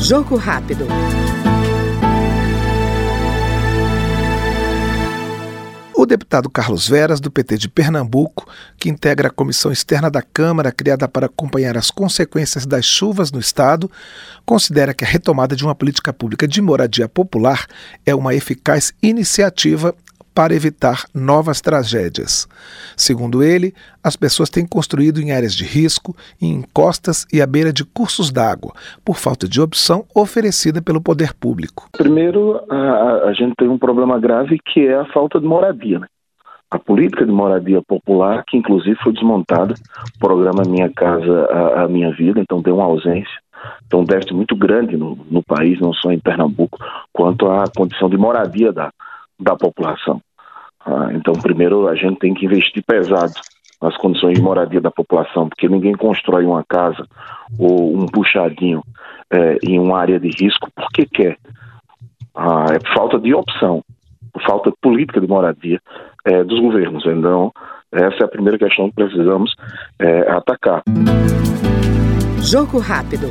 Jogo rápido. O deputado Carlos Veras, do PT de Pernambuco, que integra a comissão externa da Câmara criada para acompanhar as consequências das chuvas no estado, considera que a retomada de uma política pública de moradia popular é uma eficaz iniciativa para evitar novas tragédias. Segundo ele, as pessoas têm construído em áreas de risco, em encostas e à beira de cursos d'água, por falta de opção oferecida pelo poder público. Primeiro, a, a gente tem um problema grave que é a falta de moradia. Né? A política de moradia popular, que inclusive foi desmontada, o programa Minha Casa, a, a Minha Vida, então deu uma ausência. Então, um déficit muito grande no, no país, não só em Pernambuco, quanto à condição de moradia da, da população. Ah, então, primeiro, a gente tem que investir pesado nas condições de moradia da população, porque ninguém constrói uma casa ou um puxadinho é, em uma área de risco porque quer. Ah, é falta de opção, falta de política de moradia é, dos governos. Então, essa é a primeira questão que precisamos é, atacar. Jogo rápido.